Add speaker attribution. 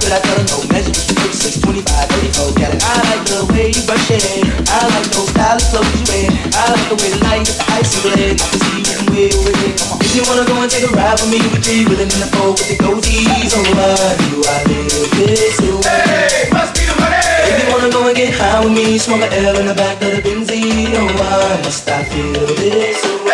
Speaker 1: could I tell her no? Measure you 36, 34. Got it. I like the way you brush your hair. I like those stylish clothes you wear. I like the way the light got the icy blade. I can see you getting weird with it. Come on. If you wanna go and take a ride with me, with three with in the four with the goatees. Oh, why do I little this way?
Speaker 2: Hey, must be the money.
Speaker 1: If you wanna go and get high with me, smoke a L in the back of the Benzie. Oh, why must I feel this way?